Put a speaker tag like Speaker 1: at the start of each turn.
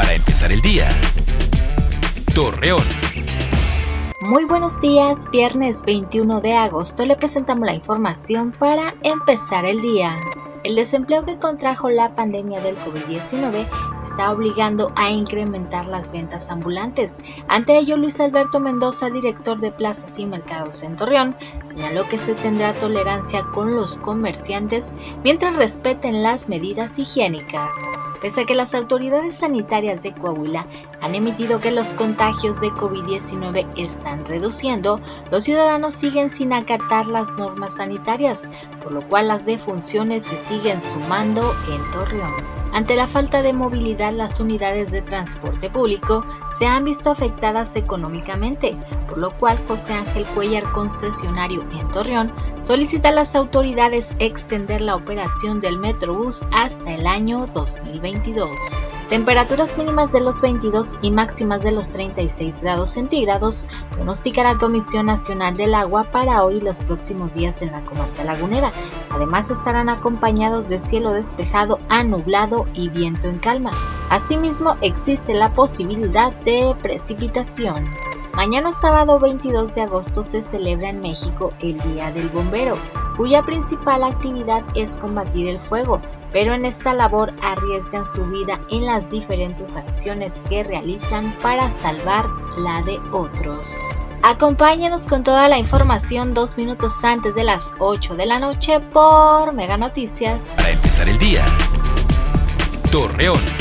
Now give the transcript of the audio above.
Speaker 1: para empezar el día. Torreón.
Speaker 2: Muy buenos días, viernes 21 de agosto le presentamos la información para empezar el día. El desempleo que contrajo la pandemia del COVID-19 está obligando a incrementar las ventas ambulantes. Ante ello, Luis Alberto Mendoza, director de Plazas y Mercados en Torreón, señaló que se tendrá tolerancia con los comerciantes mientras respeten las medidas higiénicas. Pese a que las autoridades sanitarias de Coahuila han emitido que los contagios de COVID-19 están reduciendo, los ciudadanos siguen sin acatar las normas sanitarias, por lo cual las defunciones se siguen sumando en Torreón. Ante la falta de movilidad, las unidades de transporte público se han visto afectadas económicamente, por lo cual José Ángel Cuellar, concesionario en Torreón, solicita a las autoridades extender la operación del Metrobús hasta el año 2022. Temperaturas mínimas de los 22 y máximas de los 36 grados centígrados pronostica la Comisión Nacional del Agua para hoy y los próximos días en la comarca lagunera. Además estarán acompañados de cielo despejado a nublado y viento en calma. Asimismo existe la posibilidad de precipitación. Mañana sábado 22 de agosto se celebra en México el Día del Bombero, cuya principal actividad es combatir el fuego, pero en esta labor arriesgan su vida en las diferentes acciones que realizan para salvar la de otros. Acompáñenos con toda la información dos minutos antes de las 8 de la noche por Mega Noticias.
Speaker 1: Para empezar el día. Torreón.